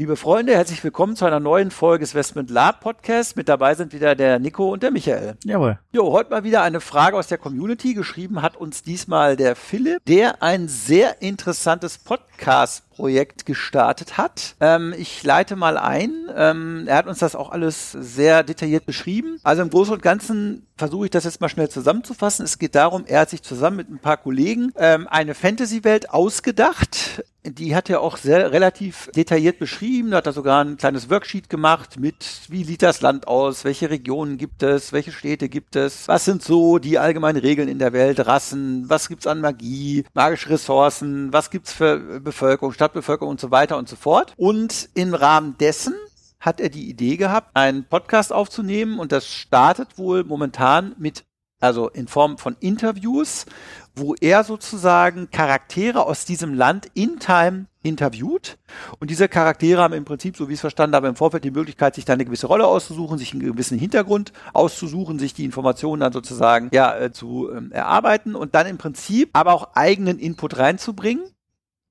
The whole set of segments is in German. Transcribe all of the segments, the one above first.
Liebe Freunde, herzlich willkommen zu einer neuen Folge des Westment Lab Podcasts. Mit dabei sind wieder der Nico und der Michael. Jawohl. Jo, heute mal wieder eine Frage aus der Community. Geschrieben hat uns diesmal der Philipp, der ein sehr interessantes Podcast Projekt gestartet hat. Ähm, ich leite mal ein. Ähm, er hat uns das auch alles sehr detailliert beschrieben. Also im Großen und Ganzen versuche ich das jetzt mal schnell zusammenzufassen. Es geht darum, er hat sich zusammen mit ein paar Kollegen ähm, eine Fantasy-Welt ausgedacht. Die hat er auch sehr relativ detailliert beschrieben. Da hat er sogar ein kleines Worksheet gemacht mit, wie sieht das Land aus, welche Regionen gibt es, welche Städte gibt es, was sind so die allgemeinen Regeln in der Welt, Rassen, was gibt's an Magie, magische Ressourcen, was gibt's für Bevölkerung, Stadt Stadtbevölkerung und so weiter und so fort. Und im Rahmen dessen hat er die Idee gehabt, einen Podcast aufzunehmen. Und das startet wohl momentan mit, also in Form von Interviews, wo er sozusagen Charaktere aus diesem Land in Time interviewt. Und diese Charaktere haben im Prinzip, so wie ich es verstanden habe, im Vorfeld die Möglichkeit, sich dann eine gewisse Rolle auszusuchen, sich einen gewissen Hintergrund auszusuchen, sich die Informationen dann sozusagen ja äh, zu ähm, erarbeiten und dann im Prinzip aber auch eigenen Input reinzubringen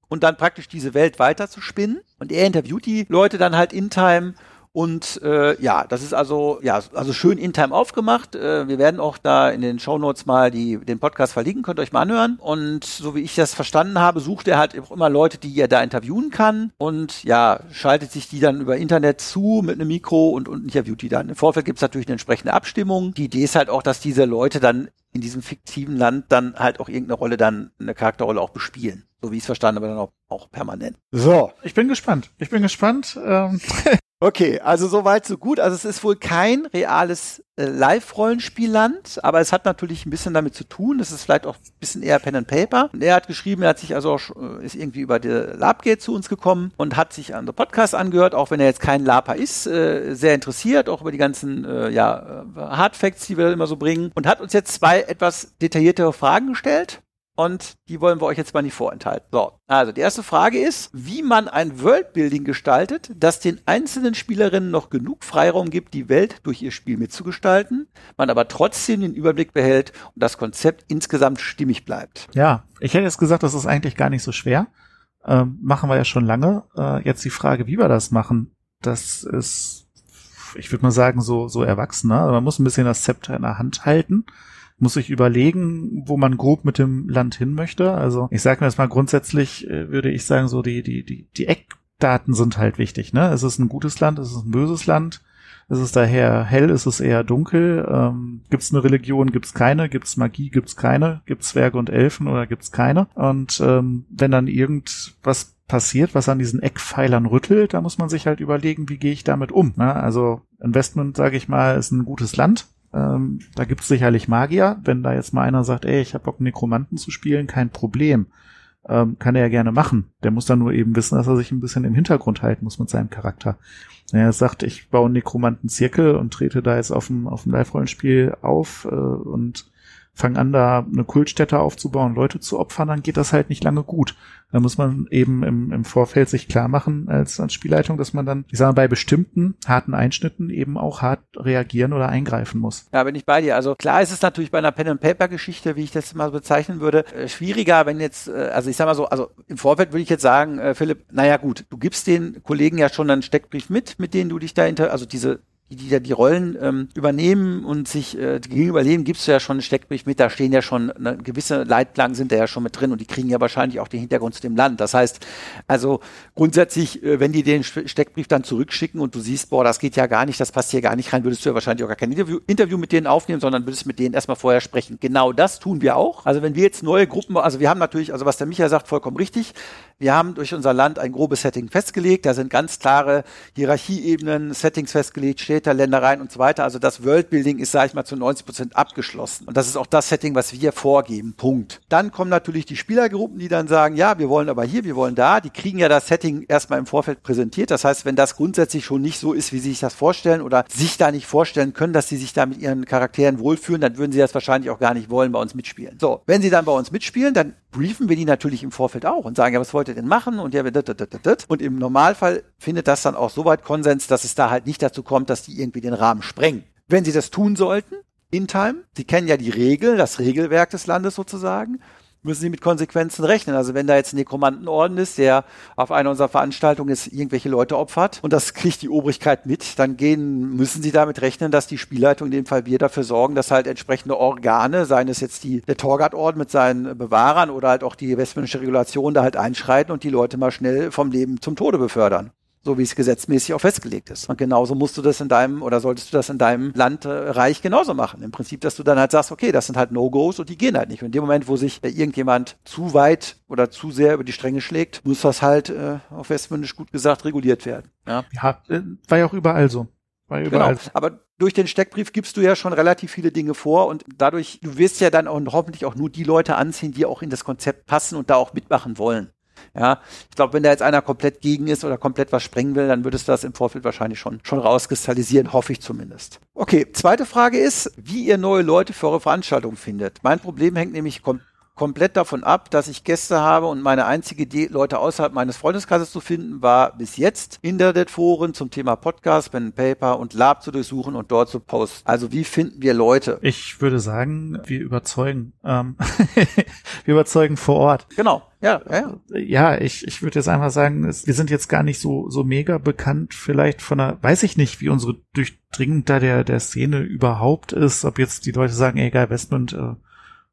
und dann praktisch diese Welt weiter zu spinnen. Und er interviewt die Leute dann halt in Time und äh, ja, das ist also ja also schön in Time aufgemacht. Äh, wir werden auch da in den Show Notes mal die den Podcast verlinken, könnt ihr euch mal anhören. Und so wie ich das verstanden habe, sucht er halt auch immer Leute, die er da interviewen kann und ja schaltet sich die dann über Internet zu mit einem Mikro und und interviewt die dann. Im Vorfeld gibt es natürlich eine entsprechende Abstimmung. Die Idee ist halt auch, dass diese Leute dann in diesem fiktiven Land dann halt auch irgendeine Rolle dann eine Charakterrolle auch bespielen. So wie ich es verstanden habe, dann auch, auch permanent. So. Ich bin gespannt. Ich bin gespannt. Ähm. Okay, also soweit so gut. Also es ist wohl kein reales äh, Live-Rollenspielland, aber es hat natürlich ein bisschen damit zu tun. Das ist vielleicht auch ein bisschen eher Pen and Paper. Und er hat geschrieben, er hat sich also auch, äh, ist irgendwie über die Labgate zu uns gekommen und hat sich an den Podcast angehört, auch wenn er jetzt kein Laper ist, äh, sehr interessiert, auch über die ganzen äh, ja, äh, Hardfacts, die wir immer so bringen und hat uns jetzt zwei etwas detailliertere Fragen gestellt und die wollen wir euch jetzt mal nicht vorenthalten. So, also die erste Frage ist, wie man ein Worldbuilding gestaltet, das den einzelnen Spielerinnen noch genug Freiraum gibt, die Welt durch ihr Spiel mitzugestalten, man aber trotzdem den Überblick behält und das Konzept insgesamt stimmig bleibt. Ja, ich hätte jetzt gesagt, das ist eigentlich gar nicht so schwer. Ähm, machen wir ja schon lange. Äh, jetzt die Frage, wie wir das machen, das ist, ich würde mal sagen, so, so erwachsener. Also man muss ein bisschen das Zepter in der Hand halten muss sich überlegen, wo man grob mit dem Land hin möchte. Also ich sage mir jetzt mal grundsätzlich, äh, würde ich sagen, so die, die, die, die Eckdaten sind halt wichtig. Ne? Es ist ein gutes Land, es ist ein böses Land. Ist es daher hell, ist es eher dunkel? Ähm, gibt es eine Religion, gibt es keine? Gibt es Magie, gibt es keine? Gibt es Zwerge und Elfen oder gibt es keine? Und ähm, wenn dann irgendwas passiert, was an diesen Eckpfeilern rüttelt, da muss man sich halt überlegen, wie gehe ich damit um. Ne? Also Investment, sage ich mal, ist ein gutes Land. Ähm, da gibt es sicherlich Magier. Wenn da jetzt mal einer sagt, ey, ich habe Bock, Nekromanten zu spielen, kein Problem. Ähm, kann er ja gerne machen. Der muss dann nur eben wissen, dass er sich ein bisschen im Hintergrund halten muss mit seinem Charakter. Wenn er sagt, ich baue einen Nekromanten-Zirkel und trete da jetzt auf dem, auf dem Live-Rollenspiel auf äh, und fange an, da eine Kultstätte aufzubauen, Leute zu opfern, dann geht das halt nicht lange gut. Da muss man eben im, im Vorfeld sich klar machen als, als Spielleitung, dass man dann, ich sage mal, bei bestimmten harten Einschnitten eben auch hart reagieren oder eingreifen muss. Ja, bin ich bei dir. Also klar ist es natürlich bei einer Pen-and-Paper-Geschichte, wie ich das mal bezeichnen würde, äh, schwieriger, wenn jetzt, äh, also ich sag mal so, also im Vorfeld würde ich jetzt sagen, äh, Philipp, naja gut, du gibst den Kollegen ja schon einen Steckbrief mit, mit denen du dich da, inter also diese die, die da die Rollen ähm, übernehmen und sich äh, gegenüberleben, gibst du ja schon einen Steckbrief mit, da stehen ja schon eine gewisse Leitplanken sind da ja schon mit drin und die kriegen ja wahrscheinlich auch den Hintergrund zu dem Land. Das heißt, also grundsätzlich, äh, wenn die den Steckbrief dann zurückschicken und du siehst, boah, das geht ja gar nicht, das passt hier gar nicht rein, würdest du ja wahrscheinlich auch gar kein Interview, Interview mit denen aufnehmen, sondern würdest mit denen erstmal vorher sprechen. Genau das tun wir auch. Also wenn wir jetzt neue Gruppen, also wir haben natürlich, also was der Michael sagt, vollkommen richtig. Wir haben durch unser Land ein grobes Setting festgelegt. Da sind ganz klare Hierarchieebenen, Settings festgelegt, Städte, Ländereien und so weiter. Also das Worldbuilding ist, sage ich mal, zu 90 Prozent abgeschlossen. Und das ist auch das Setting, was wir vorgeben. Punkt. Dann kommen natürlich die Spielergruppen, die dann sagen, ja, wir wollen aber hier, wir wollen da. Die kriegen ja das Setting erstmal im Vorfeld präsentiert. Das heißt, wenn das grundsätzlich schon nicht so ist, wie sie sich das vorstellen oder sich da nicht vorstellen können, dass sie sich da mit ihren Charakteren wohlfühlen, dann würden sie das wahrscheinlich auch gar nicht wollen bei uns mitspielen. So, wenn sie dann bei uns mitspielen, dann briefen wir die natürlich im Vorfeld auch und sagen, ja, was wollt ihr denn machen? Und ja, dit, dit, dit, und im Normalfall findet das dann auch so weit Konsens, dass es da halt nicht dazu kommt, dass die irgendwie den Rahmen sprengen. Wenn sie das tun sollten, in Time, sie kennen ja die Regeln, das Regelwerk des Landes sozusagen, müssen sie mit Konsequenzen rechnen. Also wenn da jetzt ein Nekromantenorden ist, der auf einer unserer Veranstaltungen ist, irgendwelche Leute opfert und das kriegt die Obrigkeit mit, dann gehen, müssen sie damit rechnen, dass die Spielleitung, in dem Fall wir, dafür sorgen, dass halt entsprechende Organe, seien es jetzt die, der Torgard-Orden mit seinen Bewahrern oder halt auch die westmännische Regulation da halt einschreiten und die Leute mal schnell vom Leben zum Tode befördern so wie es gesetzmäßig auch festgelegt ist. Und genauso musst du das in deinem oder solltest du das in deinem Land äh, Reich genauso machen. Im Prinzip, dass du dann halt sagst, okay, das sind halt No-Gos und die gehen halt nicht. Und in dem Moment, wo sich äh, irgendjemand zu weit oder zu sehr über die Stränge schlägt, muss das halt äh, auf Westmündisch gut gesagt reguliert werden. Ja, ja äh, war ja auch überall so. War überall. Genau. Aber durch den Steckbrief gibst du ja schon relativ viele Dinge vor und dadurch, du wirst ja dann auch hoffentlich auch nur die Leute anziehen, die auch in das Konzept passen und da auch mitmachen wollen. Ja, ich glaube, wenn da jetzt einer komplett gegen ist oder komplett was sprengen will, dann würdest du das im Vorfeld wahrscheinlich schon, schon rauskristallisieren, hoffe ich zumindest. Okay, zweite Frage ist, wie ihr neue Leute für eure Veranstaltung findet. Mein Problem hängt nämlich kom komplett davon ab, dass ich Gäste habe und meine einzige Idee, Leute außerhalb meines Freundeskreises zu finden, war bis jetzt Internetforen zum Thema Podcast, Pen Paper und Lab zu durchsuchen und dort zu posten. Also wie finden wir Leute? Ich würde sagen, wir überzeugen. Ähm, wir überzeugen vor Ort. Genau. Ja, ja. ja ich, ich würde jetzt einfach sagen, es, wir sind jetzt gar nicht so, so mega bekannt, vielleicht von der, weiß ich nicht, wie unsere Durchdringung da der, der Szene überhaupt ist, ob jetzt die Leute sagen, ey, geil, Westmund, äh,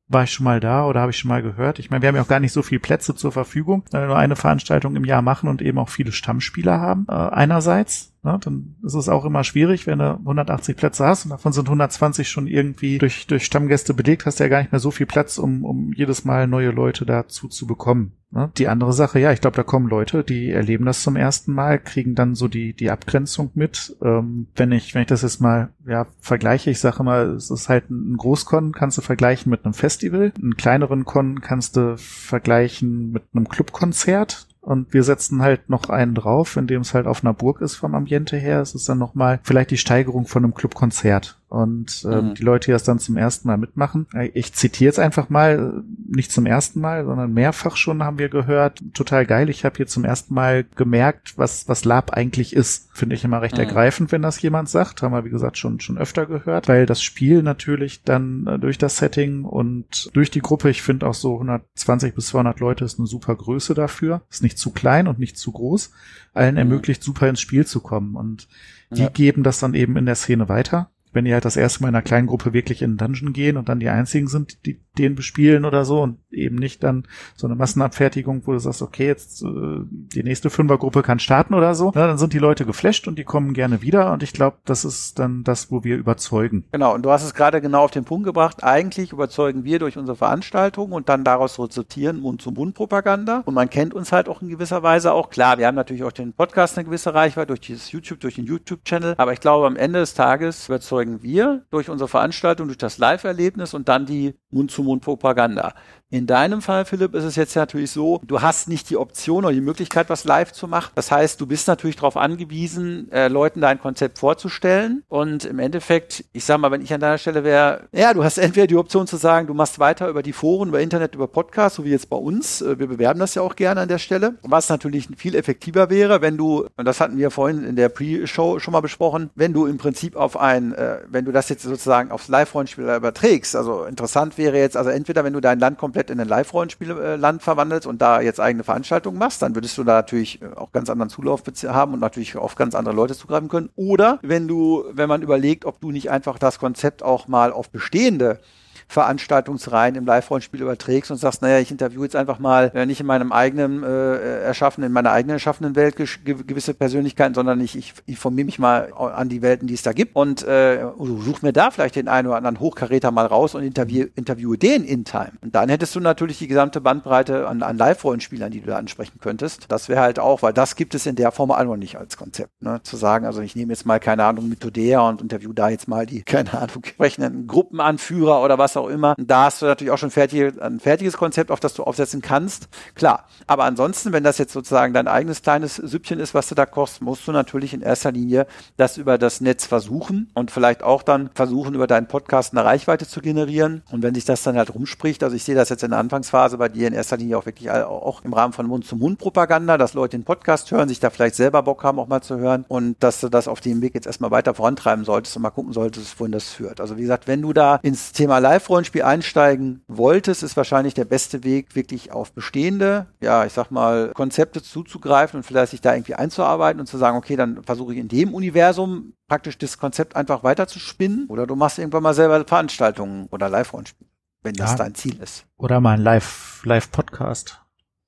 war ich schon mal da oder habe ich schon mal gehört? Ich meine, wir haben ja auch gar nicht so viele Plätze zur Verfügung, weil wir nur eine Veranstaltung im Jahr machen und eben auch viele Stammspieler haben. Äh, einerseits Ne? Dann ist es auch immer schwierig, wenn du 180 Plätze hast und davon sind 120 schon irgendwie durch, durch Stammgäste belegt, hast du ja gar nicht mehr so viel Platz, um, um jedes Mal neue Leute dazu zu bekommen. Ne? Die andere Sache, ja, ich glaube, da kommen Leute, die erleben das zum ersten Mal, kriegen dann so die, die Abgrenzung mit. Ähm, wenn ich, wenn ich das jetzt mal, ja, vergleiche, ich sage mal, es ist halt ein Großkon, kannst du vergleichen mit einem Festival. Einen kleineren Con kannst du vergleichen mit einem Clubkonzert und wir setzen halt noch einen drauf, indem es halt auf einer Burg ist vom Ambiente her. Es ist dann nochmal vielleicht die Steigerung von einem Clubkonzert. Und ähm, mhm. die Leute, die das dann zum ersten Mal mitmachen. Äh, ich zitiere jetzt einfach mal, nicht zum ersten Mal, sondern mehrfach schon haben wir gehört, total geil, ich habe hier zum ersten Mal gemerkt, was, was Lab eigentlich ist. Finde ich immer recht mhm. ergreifend, wenn das jemand sagt. Haben wir, wie gesagt, schon, schon öfter gehört, weil das Spiel natürlich dann äh, durch das Setting und durch die Gruppe, ich finde auch so 120 bis 200 Leute ist eine super Größe dafür. Ist nicht zu klein und nicht zu groß. Allen mhm. ermöglicht, super ins Spiel zu kommen. Und die ja. geben das dann eben in der Szene weiter wenn die halt das erste Mal in einer kleinen Gruppe wirklich in den Dungeon gehen und dann die einzigen sind, die den bespielen oder so und eben nicht dann so eine Massenabfertigung, wo du sagst, okay, jetzt äh, die nächste Fünfergruppe kann starten oder so, na, dann sind die Leute geflasht und die kommen gerne wieder und ich glaube, das ist dann das, wo wir überzeugen. Genau, und du hast es gerade genau auf den Punkt gebracht. Eigentlich überzeugen wir durch unsere Veranstaltung und dann daraus resultieren Mund-zu-Mund-Propaganda und man kennt uns halt auch in gewisser Weise auch. Klar, wir haben natürlich auch den Podcast eine gewisse Reichweite durch dieses YouTube, durch den YouTube-Channel, aber ich glaube, am Ende des Tages überzeugen wir durch unsere Veranstaltung, durch das Live-Erlebnis und dann die Mund-zu-Mund-Propaganda. In deinem Fall, Philipp, ist es jetzt natürlich so, du hast nicht die Option oder die Möglichkeit, was live zu machen. Das heißt, du bist natürlich darauf angewiesen, äh, Leuten dein Konzept vorzustellen. Und im Endeffekt, ich sag mal, wenn ich an deiner Stelle wäre, ja, du hast entweder die Option zu sagen, du machst weiter über die Foren, über Internet, über Podcasts, so wie jetzt bei uns. Äh, wir bewerben das ja auch gerne an der Stelle. Was natürlich viel effektiver wäre, wenn du, und das hatten wir vorhin in der Pre-Show schon mal besprochen, wenn du im Prinzip auf ein, äh, wenn du das jetzt sozusagen aufs Live-Rollenspiel überträgst. Also interessant wäre jetzt, also entweder wenn du dein Land komplett in ein Live-Rollenspielland verwandelst und da jetzt eigene Veranstaltungen machst, dann würdest du da natürlich äh, auch ganz anderen Zulauf haben und natürlich auf ganz andere Leute zugreifen können. Oder wenn du, wenn man überlegt, ob du nicht einfach das Konzept auch mal auf bestehende Veranstaltungsreihen im Live-Rollenspiel überträgst und sagst, naja, ich interviewe jetzt einfach mal äh, nicht in meinem eigenen äh, erschaffenen, in meiner eigenen erschaffenen Welt gewisse Persönlichkeiten, sondern ich, ich informiere mich mal an die Welten, die es da gibt und äh, such mir da vielleicht den einen oder anderen Hochkaräter mal raus und interview, interviewe den in Time. Und dann hättest du natürlich die gesamte Bandbreite an, an Live-Rollenspielern, die du da ansprechen könntest. Das wäre halt auch, weil das gibt es in der Form auch noch nicht als Konzept. Ne? Zu sagen, also ich nehme jetzt mal, keine Ahnung, mit Todea und interview da jetzt mal die, keine Ahnung, entsprechenden Gruppenanführer oder was auch immer. Da hast du natürlich auch schon fertig, ein fertiges Konzept, auf das du aufsetzen kannst. Klar. Aber ansonsten, wenn das jetzt sozusagen dein eigenes kleines Süppchen ist, was du da kochst, musst du natürlich in erster Linie das über das Netz versuchen und vielleicht auch dann versuchen, über deinen Podcast eine Reichweite zu generieren. Und wenn sich das dann halt rumspricht, also ich sehe das jetzt in der Anfangsphase bei dir in erster Linie auch wirklich auch im Rahmen von Mund-zu-Mund-Propaganda, dass Leute den Podcast hören, sich da vielleicht selber Bock haben, auch mal zu hören und dass du das auf dem Weg jetzt erstmal weiter vorantreiben solltest und mal gucken solltest, wohin das führt. Also wie gesagt, wenn du da ins Thema Live-Rollenspiel einsteigen wolltest, ist wahrscheinlich der beste Weg, wirklich auf bestehende, ja, ich sag mal, Konzepte zuzugreifen und vielleicht sich da irgendwie einzuarbeiten und zu sagen, okay, dann versuche ich in dem Universum praktisch das Konzept einfach weiter zu spinnen oder du machst irgendwann mal selber Veranstaltungen oder Live-Rollenspiele, wenn das dein Ziel ist. Oder mal ein Live, Live-Podcast.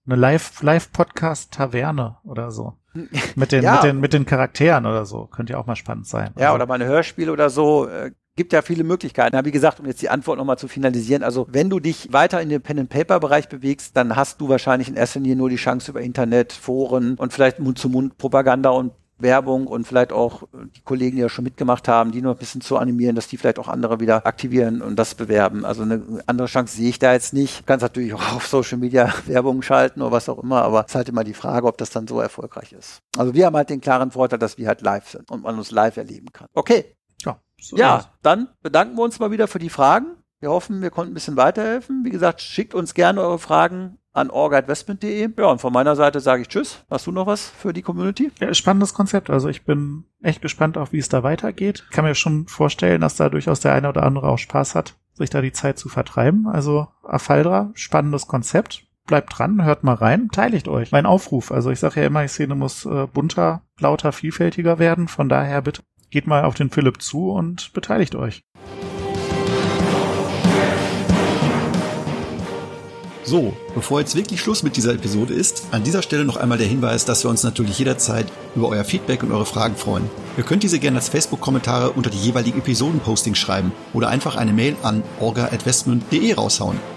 Eine Live, Live-Podcast-Taverne oder so. Mit den, ja. mit den, mit den Charakteren oder so. Könnte ja auch mal spannend sein. Ja, also. oder mal ein Hörspiel oder so. Gibt ja viele Möglichkeiten. Ja, wie gesagt, um jetzt die Antwort nochmal zu finalisieren, also wenn du dich weiter in den Pen-and-Paper-Bereich bewegst, dann hast du wahrscheinlich in erster Linie nur die Chance über Internet, Foren und vielleicht Mund-zu-Mund-Propaganda und Werbung und vielleicht auch die Kollegen, die ja schon mitgemacht haben, die noch ein bisschen zu animieren, dass die vielleicht auch andere wieder aktivieren und das bewerben. Also eine andere Chance sehe ich da jetzt nicht. Du kannst natürlich auch auf Social Media Werbung schalten oder was auch immer, aber es ist halt immer die Frage, ob das dann so erfolgreich ist. Also wir haben halt den klaren Vorteil, dass wir halt live sind und man uns live erleben kann. Okay. Ja, so ja dann bedanken wir uns mal wieder für die Fragen. Wir hoffen, wir konnten ein bisschen weiterhelfen. Wie gesagt, schickt uns gerne eure Fragen an orgainvestment.de. Ja, und von meiner Seite sage ich Tschüss. Hast du noch was für die Community? Ja, spannendes Konzept. Also ich bin echt gespannt auf, wie es da weitergeht. Ich kann mir schon vorstellen, dass da durchaus der eine oder andere auch Spaß hat, sich da die Zeit zu vertreiben. Also Afaldra, spannendes Konzept. Bleibt dran, hört mal rein, teiligt euch. Mein Aufruf. Also ich sage ja immer, die Szene muss äh, bunter, lauter, vielfältiger werden. Von daher bitte geht mal auf den Philipp zu und beteiligt euch. So, bevor jetzt wirklich Schluss mit dieser Episode ist, an dieser Stelle noch einmal der Hinweis, dass wir uns natürlich jederzeit über euer Feedback und eure Fragen freuen. Ihr könnt diese gerne als Facebook-Kommentare unter die jeweiligen Episoden-Postings schreiben oder einfach eine Mail an orga.investment.de raushauen.